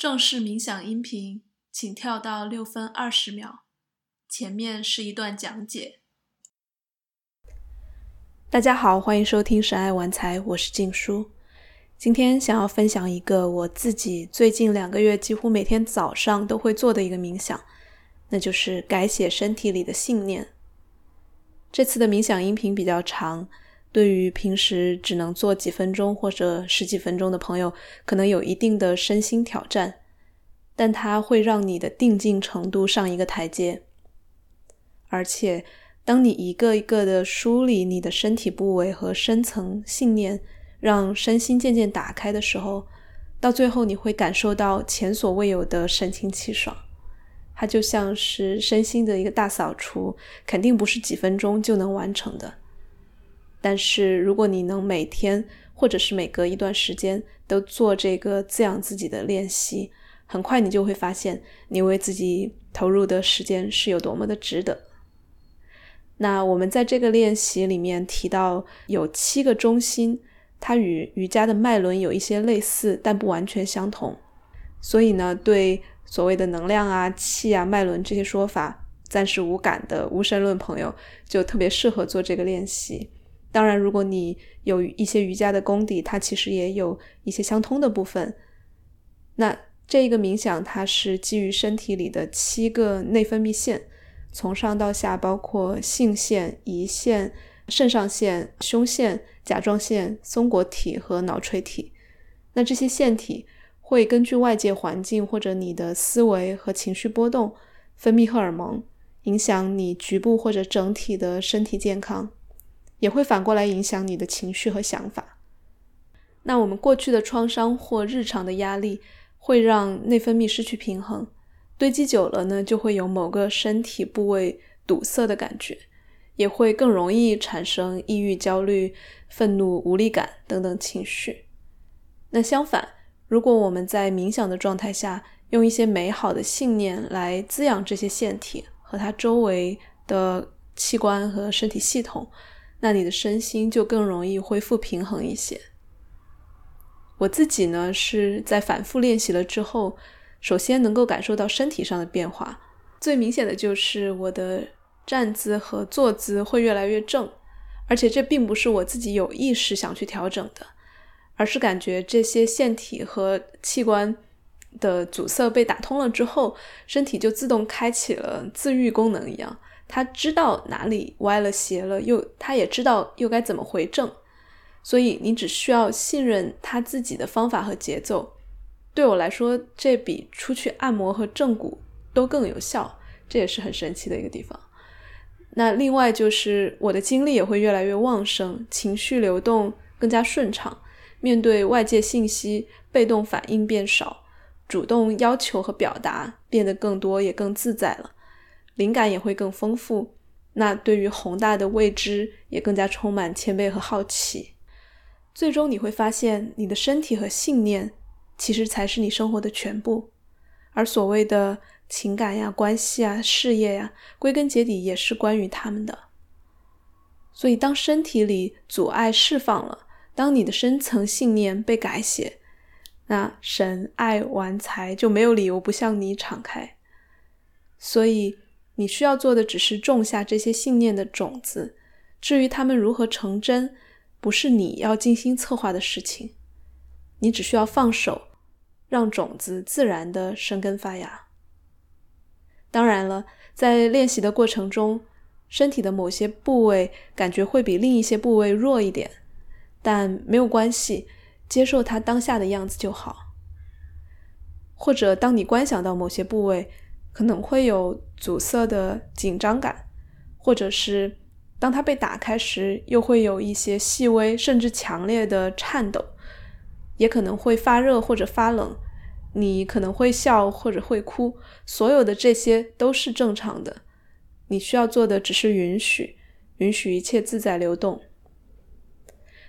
正式冥想音频，请跳到六分二十秒，前面是一段讲解。大家好，欢迎收听神爱玩财，我是静书。今天想要分享一个我自己最近两个月几乎每天早上都会做的一个冥想，那就是改写身体里的信念。这次的冥想音频比较长。对于平时只能做几分钟或者十几分钟的朋友，可能有一定的身心挑战，但它会让你的定静程度上一个台阶。而且，当你一个一个的梳理你的身体部位和深层信念，让身心渐渐打开的时候，到最后你会感受到前所未有的神清气爽。它就像是身心的一个大扫除，肯定不是几分钟就能完成的。但是，如果你能每天或者是每隔一段时间都做这个滋养自己的练习，很快你就会发现，你为自己投入的时间是有多么的值得。那我们在这个练习里面提到有七个中心，它与瑜伽的脉轮有一些类似，但不完全相同。所以呢，对所谓的能量啊、气啊、脉轮这些说法暂时无感的无神论朋友，就特别适合做这个练习。当然，如果你有一些瑜伽的功底，它其实也有一些相通的部分。那这一个冥想，它是基于身体里的七个内分泌腺，从上到下，包括性腺、胰腺、肾上腺、胸腺、甲状腺、松果体和脑垂体。那这些腺体会根据外界环境或者你的思维和情绪波动，分泌荷尔蒙，影响你局部或者整体的身体健康。也会反过来影响你的情绪和想法。那我们过去的创伤或日常的压力会让内分泌失去平衡，堆积久了呢，就会有某个身体部位堵塞的感觉，也会更容易产生抑郁、焦虑、愤怒、无力感等等情绪。那相反，如果我们在冥想的状态下，用一些美好的信念来滋养这些腺体和它周围的器官和身体系统。那你的身心就更容易恢复平衡一些。我自己呢是在反复练习了之后，首先能够感受到身体上的变化，最明显的就是我的站姿和坐姿会越来越正，而且这并不是我自己有意识想去调整的，而是感觉这些腺体和器官的阻塞被打通了之后，身体就自动开启了自愈功能一样。他知道哪里歪了斜了，又他也知道又该怎么回正，所以你只需要信任他自己的方法和节奏。对我来说，这比出去按摩和正骨都更有效，这也是很神奇的一个地方。那另外就是我的精力也会越来越旺盛，情绪流动更加顺畅，面对外界信息被动反应变少，主动要求和表达变得更多，也更自在了。灵感也会更丰富，那对于宏大的未知也更加充满谦卑和好奇。最终你会发现，你的身体和信念其实才是你生活的全部，而所谓的情感呀、关系啊、事业呀，归根结底也是关于他们的。所以，当身体里阻碍释放了，当你的深层信念被改写，那神爱玩财就没有理由不向你敞开。所以。你需要做的只是种下这些信念的种子，至于它们如何成真，不是你要精心策划的事情。你只需要放手，让种子自然的生根发芽。当然了，在练习的过程中，身体的某些部位感觉会比另一些部位弱一点，但没有关系，接受它当下的样子就好。或者，当你观想到某些部位，可能会有阻塞的紧张感，或者是当它被打开时，又会有一些细微甚至强烈的颤抖，也可能会发热或者发冷。你可能会笑或者会哭，所有的这些都是正常的。你需要做的只是允许，允许一切自在流动。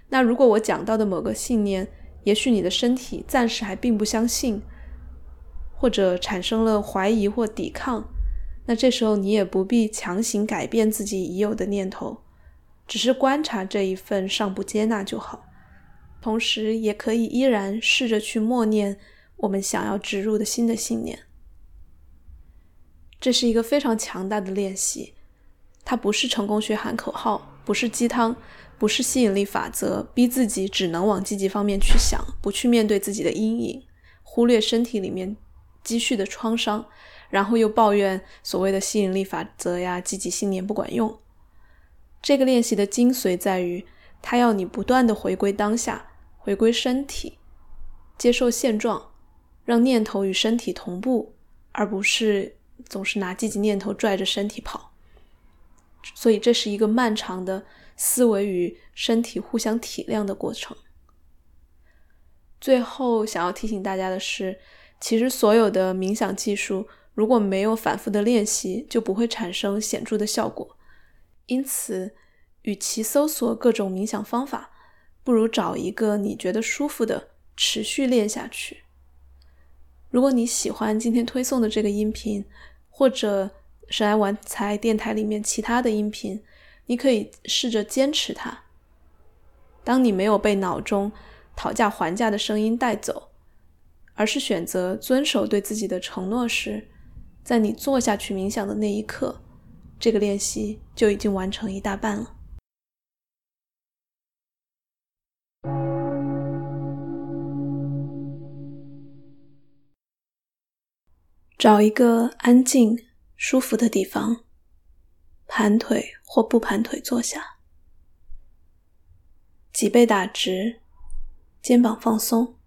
那如果我讲到的某个信念，也许你的身体暂时还并不相信。或者产生了怀疑或抵抗，那这时候你也不必强行改变自己已有的念头，只是观察这一份尚不接纳就好。同时，也可以依然试着去默念：“我们想要植入的新的信念。这是一个非常强大的练习，它不是成功学喊口号，不是鸡汤，不是吸引力法则，逼自己只能往积极方面去想，不去面对自己的阴影，忽略身体里面积蓄的创伤，然后又抱怨所谓的吸引力法则呀、积极信念不管用。这个练习的精髓在于，它要你不断的回归当下，回归身体，接受现状，让念头与身体同步，而不是总是拿积极念头拽着身体跑。所以，这是一个漫长的思维与身体互相体谅的过程。最后，想要提醒大家的是，其实所有的冥想技术，如果没有反复的练习，就不会产生显著的效果。因此，与其搜索各种冥想方法，不如找一个你觉得舒服的，持续练下去。如果你喜欢今天推送的这个音频，或者神爱玩财电台里面其他的音频，你可以试着坚持它。当你没有被脑中讨价还价的声音带走，而是选择遵守对自己的承诺时，在你坐下去冥想的那一刻。这个练习就已经完成一大半了。找一个安静、舒服的地方，盘腿或不盘腿坐下，脊背打直，肩膀放松，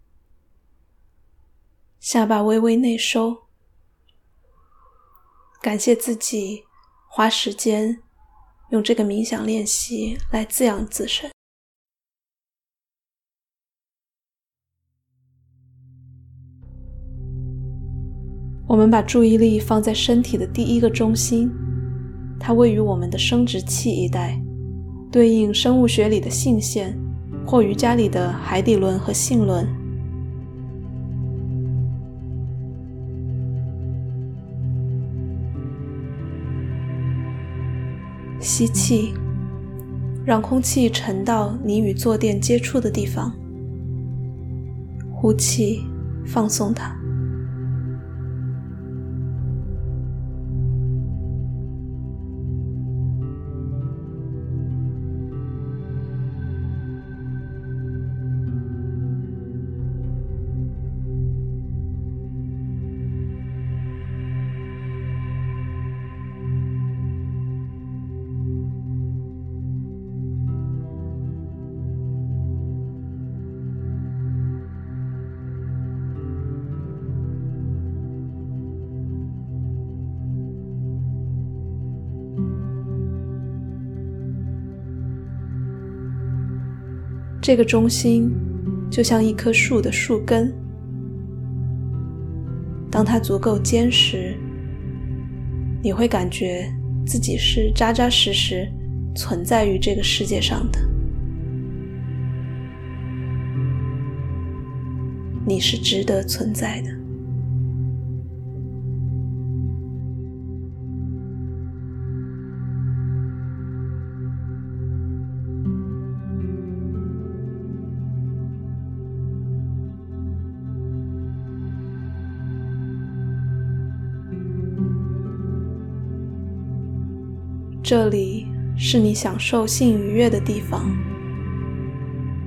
下巴微微内收，感谢自己。花时间用这个冥想练习来滋养自身。我们把注意力放在身体的第一个中心，它位于我们的生殖器一带，对应生物学里的性腺，或瑜伽里的海底轮和性轮。吸气，让空气沉到你与坐垫接触的地方。呼气，放松它。这个中心就像一棵树的树根，当它足够坚实，你会感觉自己是扎扎实实存在于这个世界上的。你是值得存在的。这里是你享受性愉悦的地方，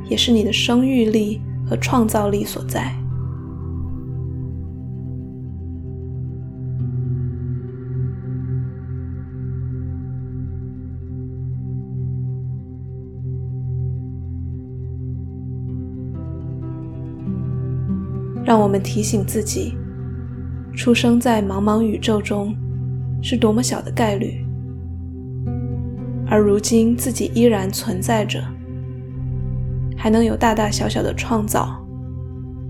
也是你的生育力和创造力所在。让我们提醒自己，出生在茫茫宇宙中是多么小的概率。而如今自己依然存在着，还能有大大小小的创造，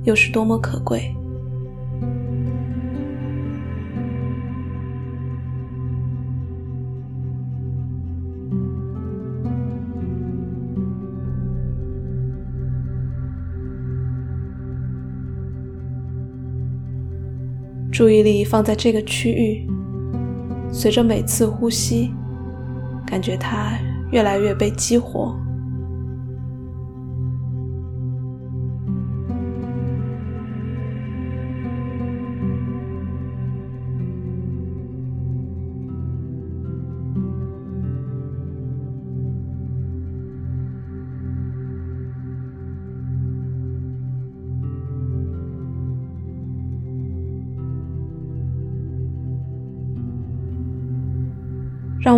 又是多么可贵！注意力放在这个区域，随着每次呼吸。感觉它越来越被激活。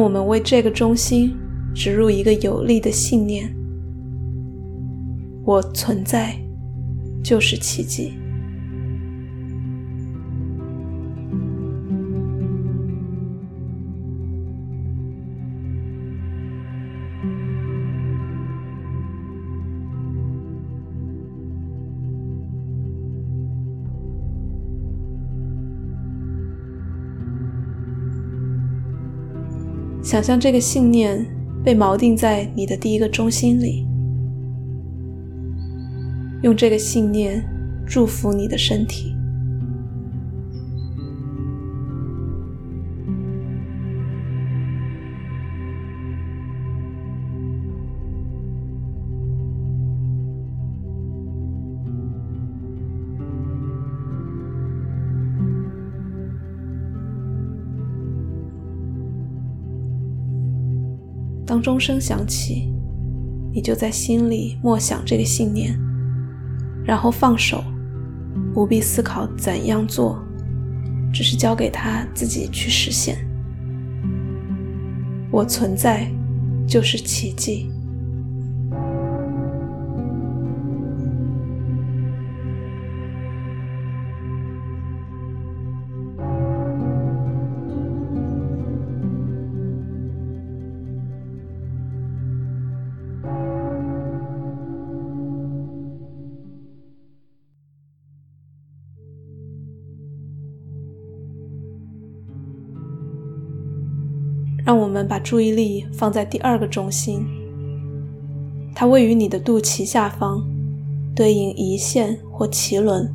我们为这个中心植入一个有力的信念：我存在就是奇迹。想象这个信念被锚定在你的第一个中心里，用这个信念祝福你的身体。当钟声响起，你就在心里默想这个信念，然后放手，不必思考怎样做，只是交给他自己去实现。我存在，就是奇迹。们把注意力放在第二个中心，它位于你的肚脐下方，对应胰腺或脐轮。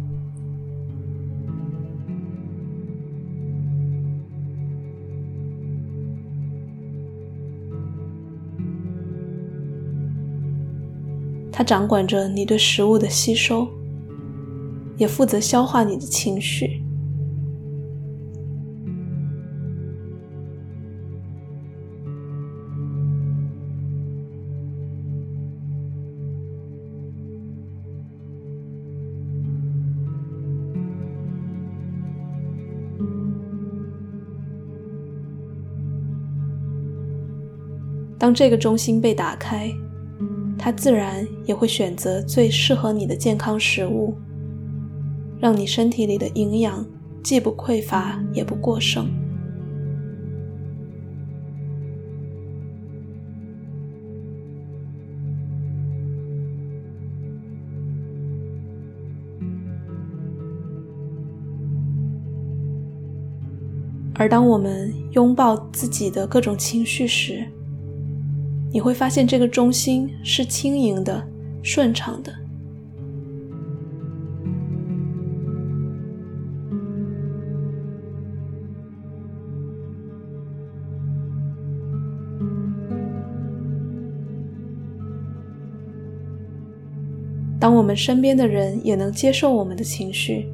它掌管着你对食物的吸收，也负责消化你的情绪。当这个中心被打开，它自然也会选择最适合你的健康食物，让你身体里的营养既不匮乏也不过剩。而当我们拥抱自己的各种情绪时，你会发现这个中心是轻盈的、顺畅的。当我们身边的人也能接受我们的情绪，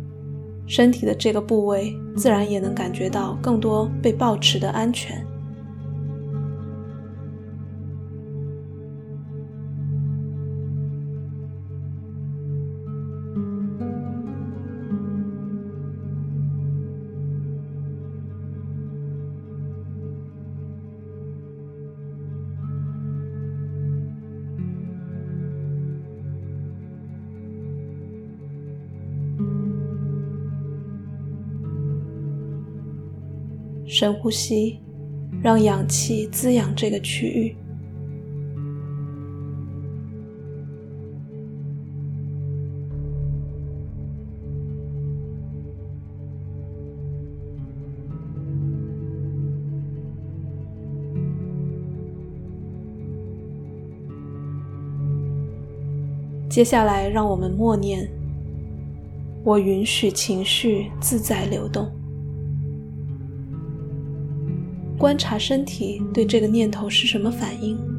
身体的这个部位自然也能感觉到更多被保持的安全。深呼吸，让氧气滋养这个区域。接下来，让我们默念：“我允许情绪自在流动。”观察身体对这个念头是什么反应。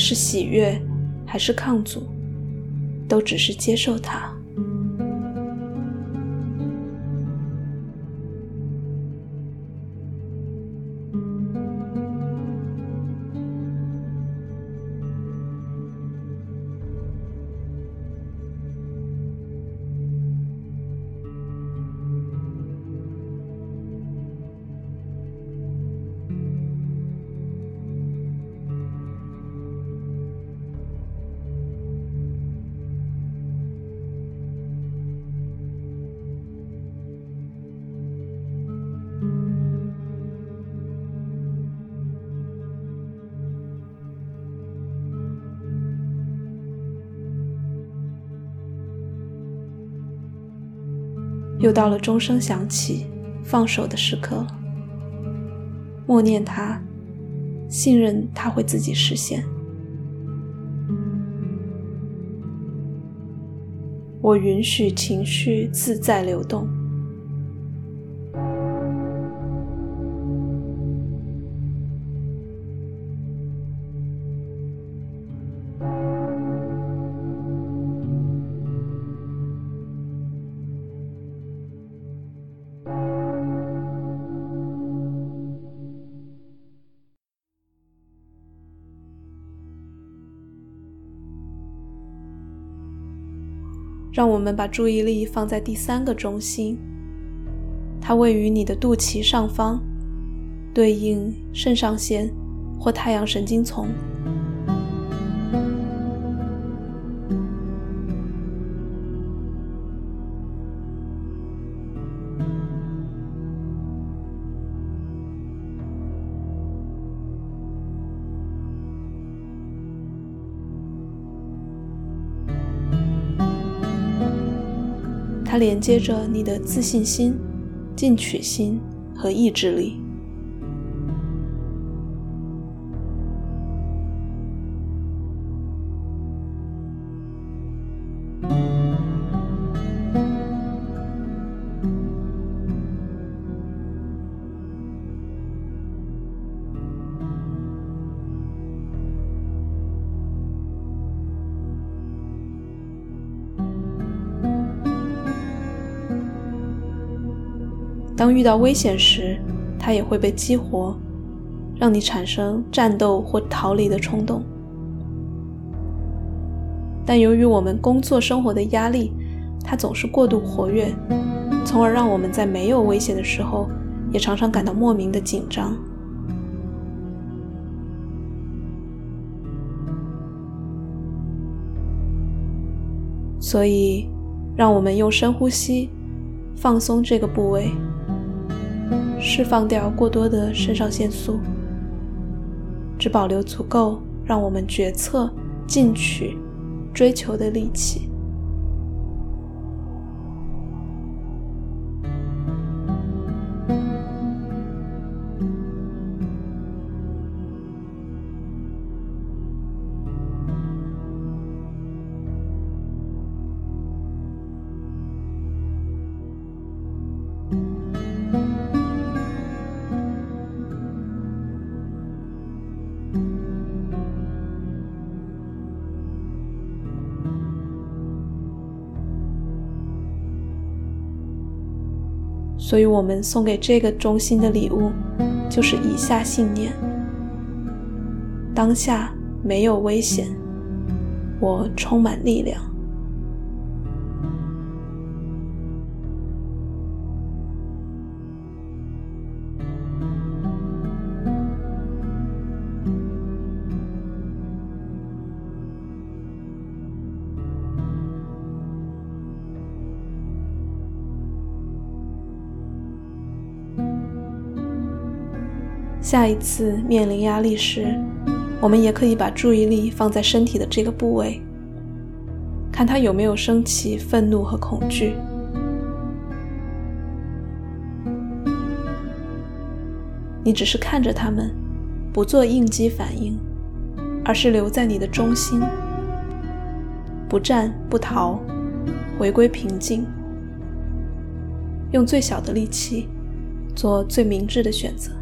是喜悦还是抗阻，都只是接受它。又到了钟声响起、放手的时刻了。默念他，信任他会自己实现。我允许情绪自在流动。让我们把注意力放在第三个中心，它位于你的肚脐上方，对应肾上腺或太阳神经丛。连接着你的自信心、进取心和意志力。遇到危险时，它也会被激活，让你产生战斗或逃离的冲动。但由于我们工作生活的压力，它总是过度活跃，从而让我们在没有危险的时候，也常常感到莫名的紧张。所以，让我们用深呼吸，放松这个部位。释放掉过多的肾上腺素，只保留足够让我们决策、进取、追求的力气。所以，我们送给这个中心的礼物，就是以下信念：当下没有危险，我充满力量。下一次面临压力时，我们也可以把注意力放在身体的这个部位，看它有没有升起愤怒和恐惧。你只是看着他们，不做应激反应，而是留在你的中心，不战不逃，回归平静，用最小的力气做最明智的选择。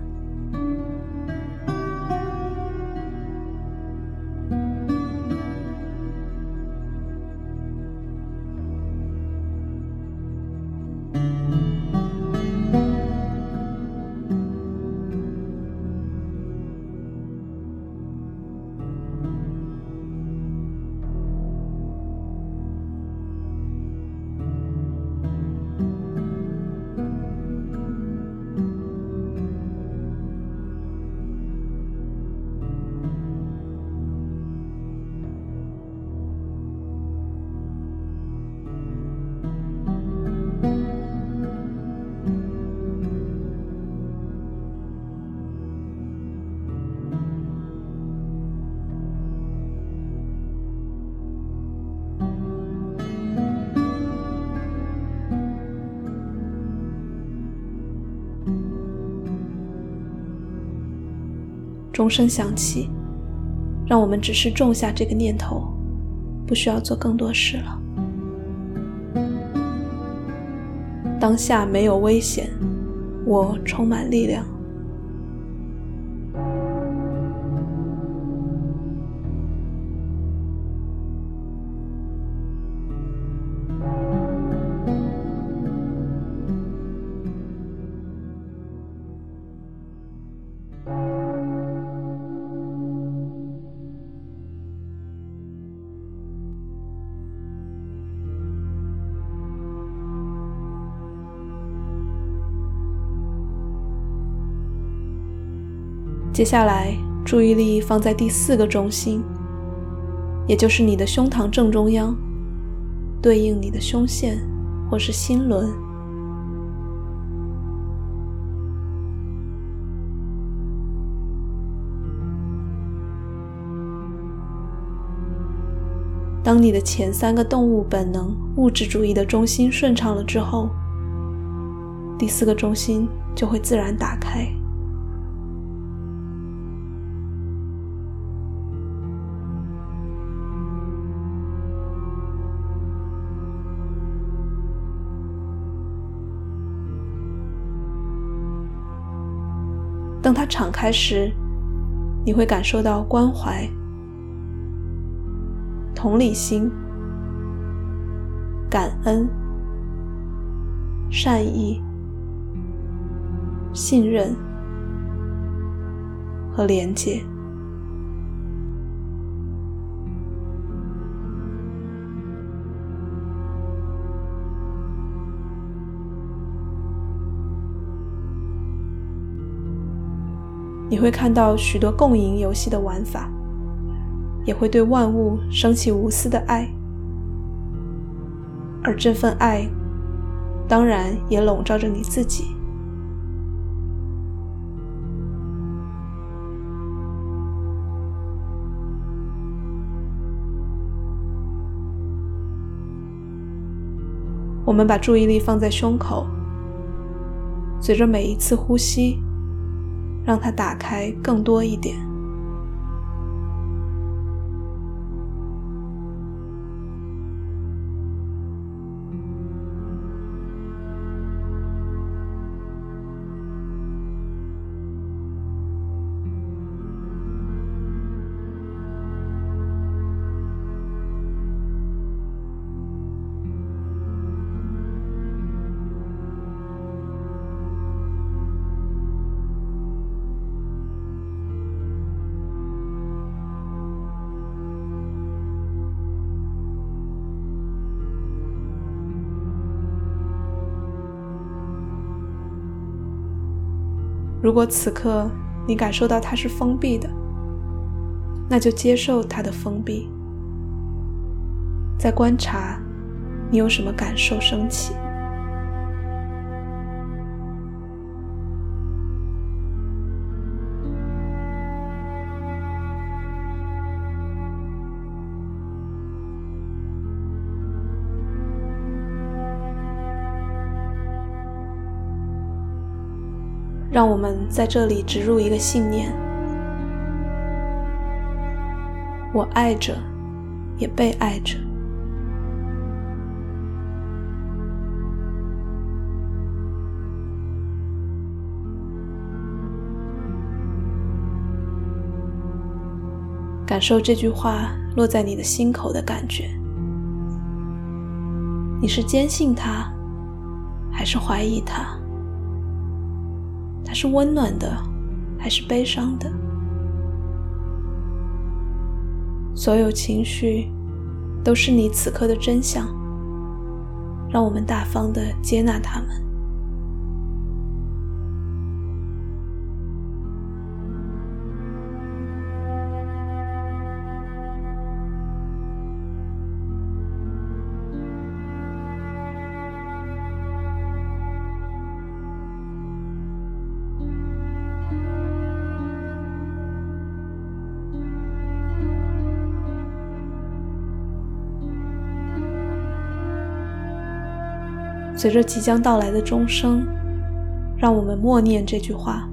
钟声响起，让我们只是种下这个念头，不需要做更多事了。当下没有危险，我充满力量。接下来，注意力放在第四个中心，也就是你的胸膛正中央，对应你的胸腺或是心轮。当你的前三个动物本能物质主义的中心顺畅了之后，第四个中心就会自然打开。开始，你会感受到关怀、同理心、感恩、善意、信任和连接。你会看到许多共赢游戏的玩法，也会对万物升起无私的爱，而这份爱，当然也笼罩着你自己。我们把注意力放在胸口，随着每一次呼吸。让它打开更多一点。如果此刻你感受到它是封闭的，那就接受它的封闭，在观察你有什么感受升起。让我们在这里植入一个信念：我爱着，也被爱着。感受这句话落在你的心口的感觉。你是坚信它，还是怀疑它？是温暖的，还是悲伤的？所有情绪都是你此刻的真相。让我们大方的接纳他们。随着即将到来的钟声，让我们默念这句话：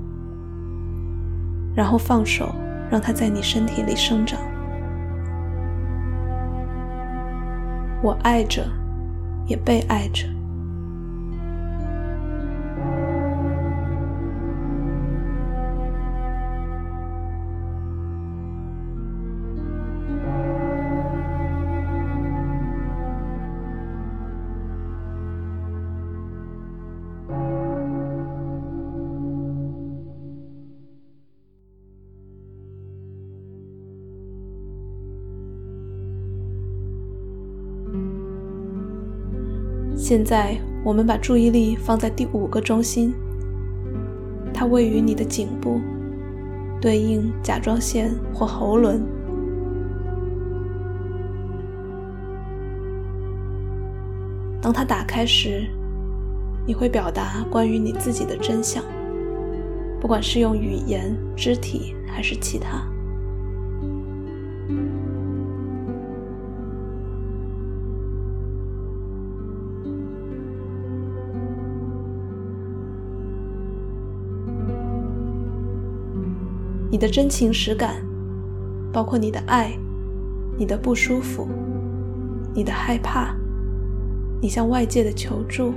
然后放手，让它在你身体里生长。我爱着，也被爱着。现在，我们把注意力放在第五个中心，它位于你的颈部，对应甲状腺或喉轮。当它打开时，你会表达关于你自己的真相，不管是用语言、肢体还是其他。你的真情实感，包括你的爱、你的不舒服、你的害怕、你向外界的求助，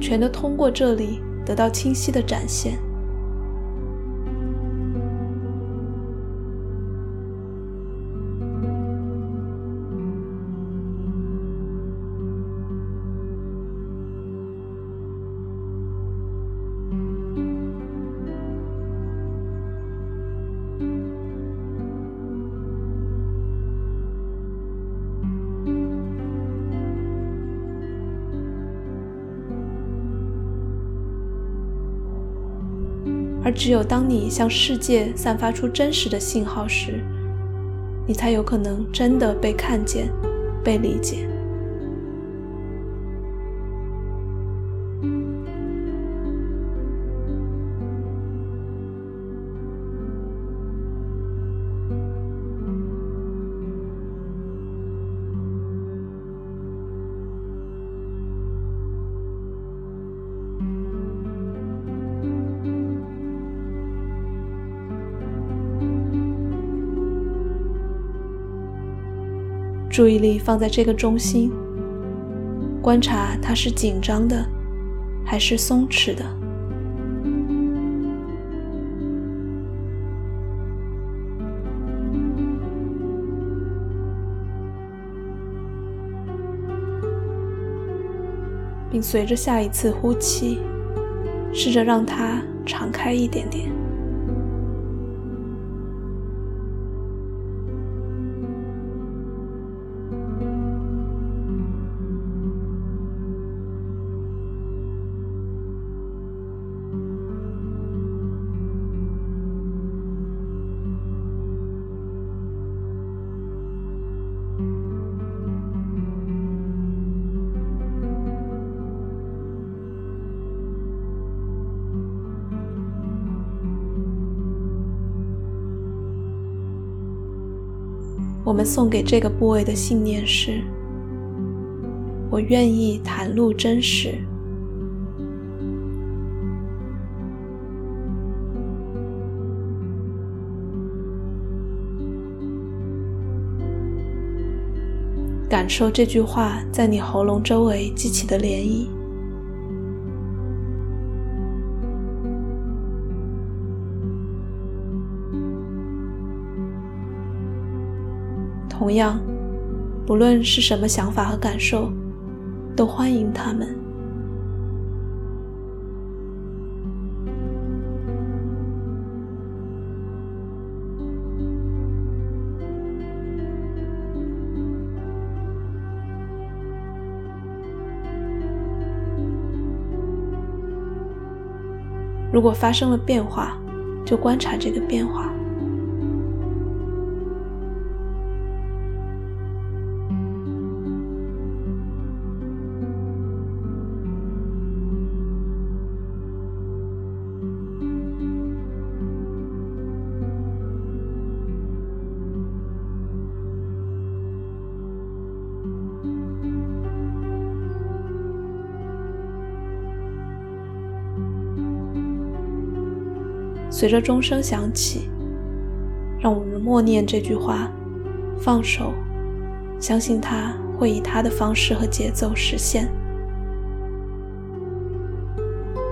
全都通过这里得到清晰的展现。而只有当你向世界散发出真实的信号时，你才有可能真的被看见、被理解。注意力放在这个中心，观察它是紧张的，还是松弛的。并随着下一次呼气，试着让它敞开一点点。我们送给这个部位的信念是：我愿意袒露真实。感受这句话在你喉咙周围激起的涟漪。同样，不论是什么想法和感受，都欢迎他们。如果发生了变化，就观察这个变化。随着钟声响起，让我们默念这句话：放手，相信他会以他的方式和节奏实现。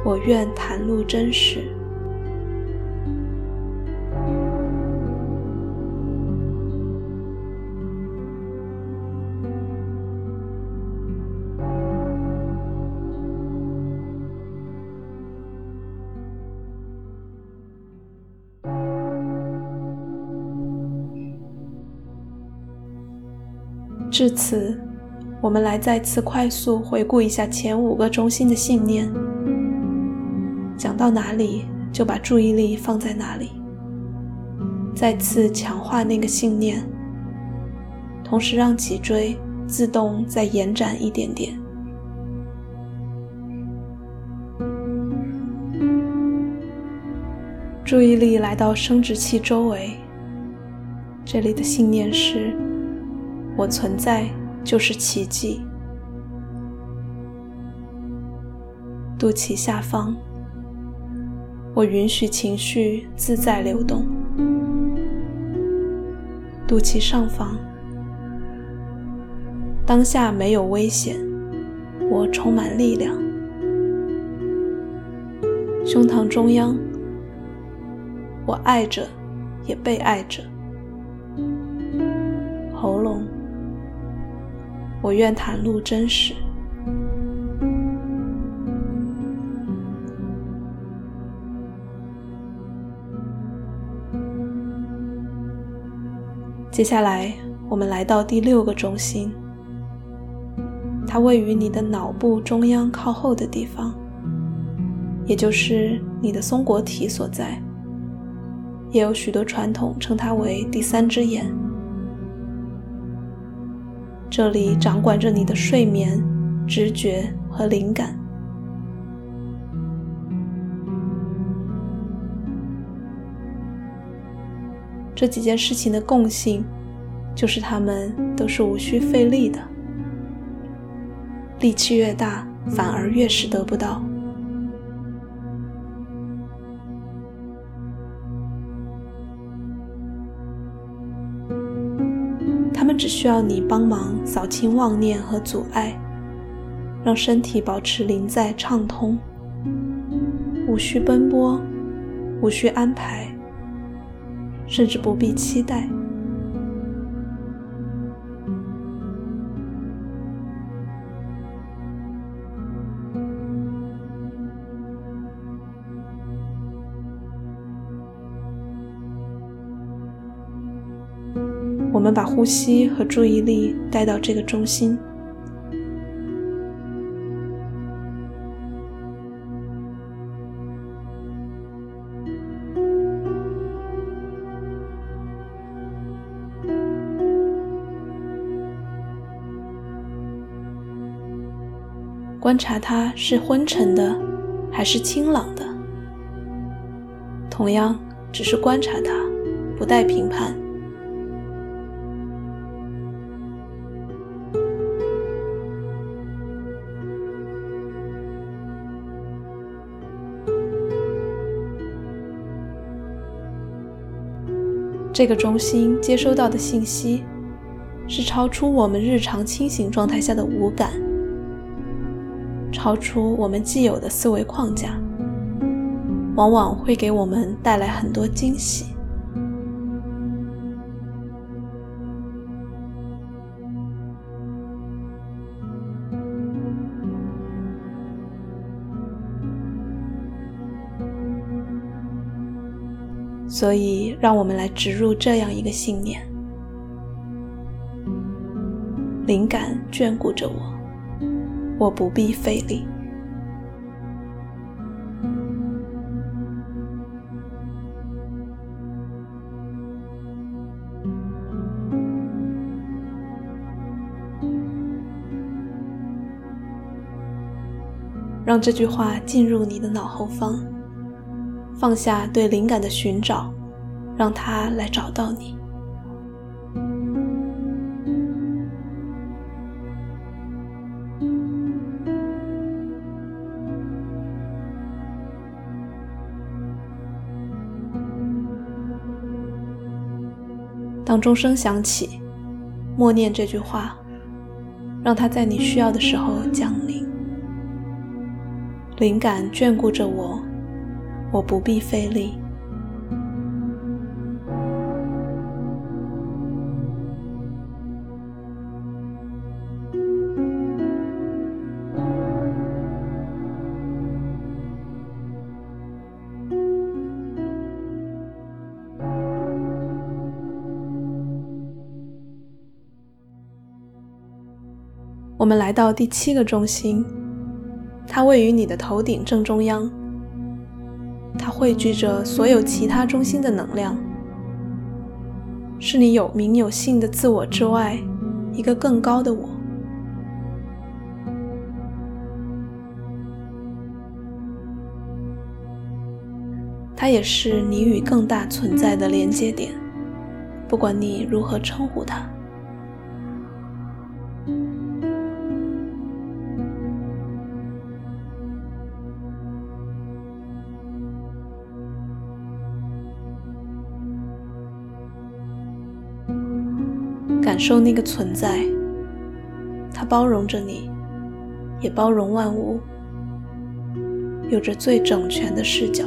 我愿袒露真实。至此，我们来再次快速回顾一下前五个中心的信念。讲到哪里，就把注意力放在哪里，再次强化那个信念，同时让脊椎自动再延展一点点。注意力来到生殖器周围，这里的信念是。我存在就是奇迹。肚脐下方，我允许情绪自在流动。肚脐上方，当下没有危险，我充满力量。胸膛中央，我爱着，也被爱着。喉咙。我愿袒露真实。接下来，我们来到第六个中心，它位于你的脑部中央靠后的地方，也就是你的松果体所在。也有许多传统称它为第三只眼。这里掌管着你的睡眠、直觉和灵感。这几件事情的共性，就是它们都是无需费力的。力气越大，反而越是得不到。只需要你帮忙扫清妄念和阻碍，让身体保持临在畅通，无需奔波，无需安排，甚至不必期待。把呼吸和注意力带到这个中心，观察它是昏沉的还是清朗的。同样，只是观察它，不带评判。这个中心接收到的信息，是超出我们日常清醒状态下的五感，超出我们既有的思维框架，往往会给我们带来很多惊喜。所以，让我们来植入这样一个信念：灵感眷顾着我，我不必费力。让这句话进入你的脑后方。放下对灵感的寻找让它来找到你。当钟声响起默念这句话让它在你需要的时候降临。灵感眷顾着我我不必费力。我们来到第七个中心，它位于你的头顶正中央，汇聚着所有其他中心的能量，是你有名有姓的自我之外一个更高的我。它也是你与更大存在的连接点，不管你如何称呼它。受那个存在，它包容着你，也包容万物，有着最整全的视角。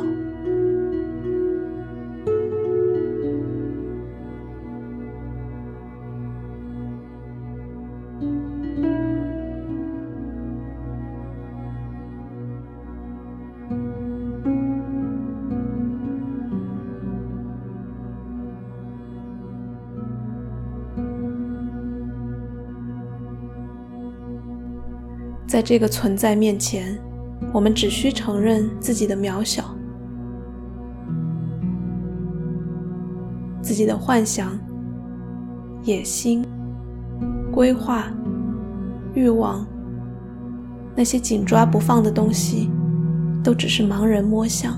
在这个存在面前，我们只需承认自己的渺小，自己的幻想、野心、规划、欲望，那些紧抓不放的东西，都只是盲人摸象。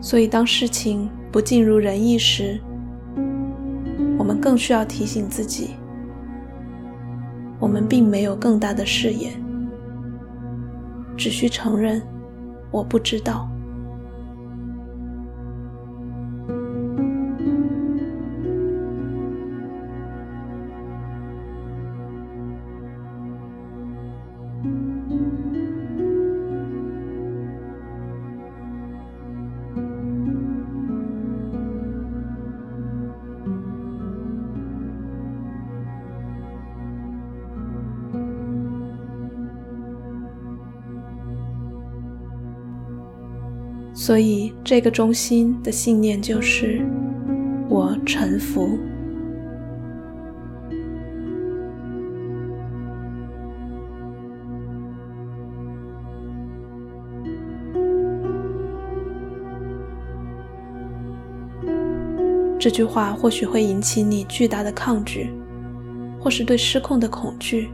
所以，当事情不尽如人意时，我们更需要提醒自己，我们并没有更大的视野，只需承认我不知道。所以，这个中心的信念就是：我臣服。这句话或许会引起你巨大的抗拒，或是对失控的恐惧，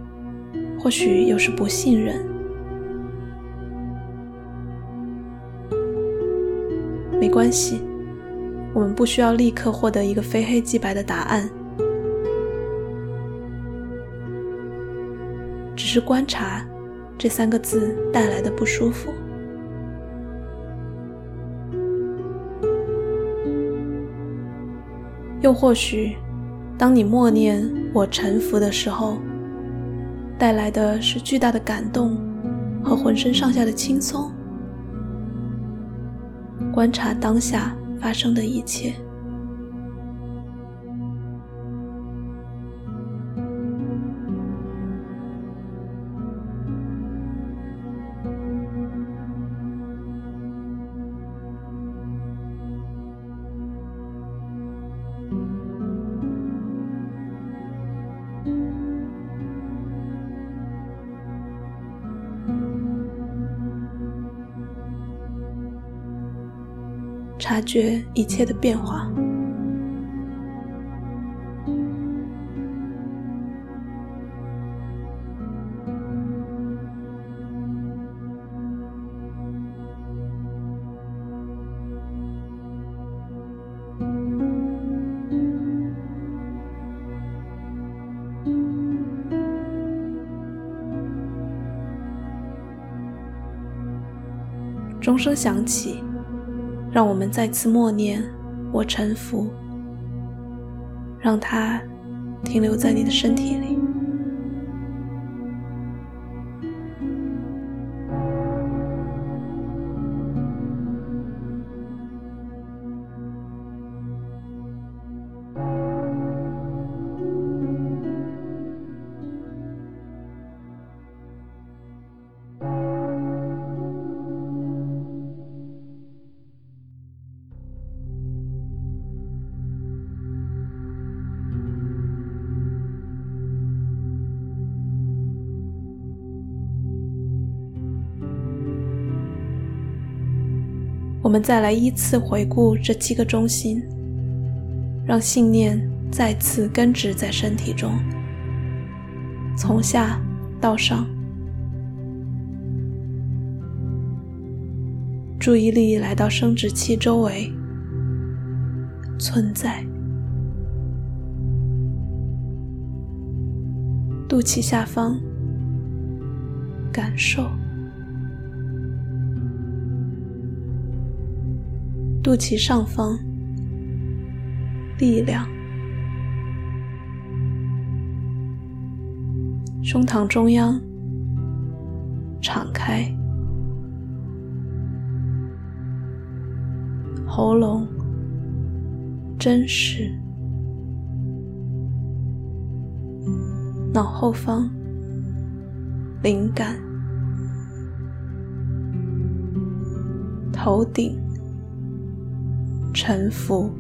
或许又是不信任。没关系，我们不需要立刻获得一个非黑即白的答案，只是观察这三个字带来的不舒服。又或许，当你默念“我臣服”的时候，带来的是巨大的感动和浑身上下的轻松。观察当下发生的一切。察觉一切的变化。钟声响起让我们再次默念：“我臣服。”让它停留在你的身体里。再来依次回顾这七个中心，让信念再次根植在身体中，从下到上。注意力来到生殖器周围，存在；肚脐下方，感受。肚脐上方，力量；胸膛中央，敞开；喉咙，真实；脑后方，灵感；头顶。沉浮。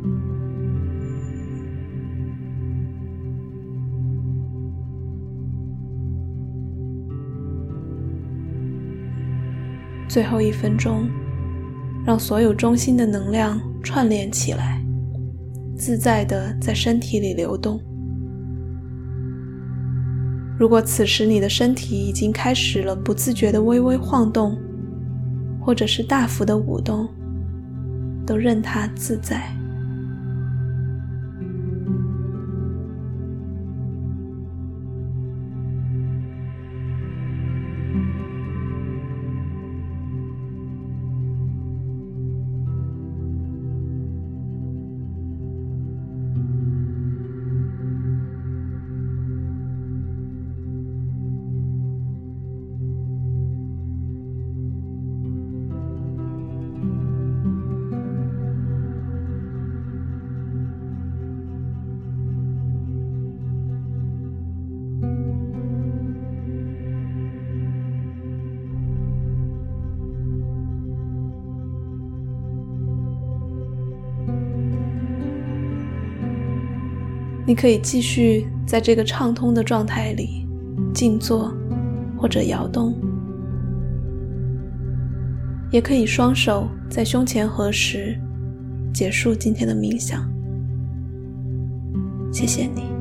最后一分钟，让所有中心的能量串联起来，自在的在身体里流动。如果此时你的身体已经开始了不自觉的微微晃动，或者是大幅的舞动，都任他自在。你可以继续在这个畅通的状态里静坐或者摇动，也可以双手在胸前合十，结束今天的冥想。谢谢你。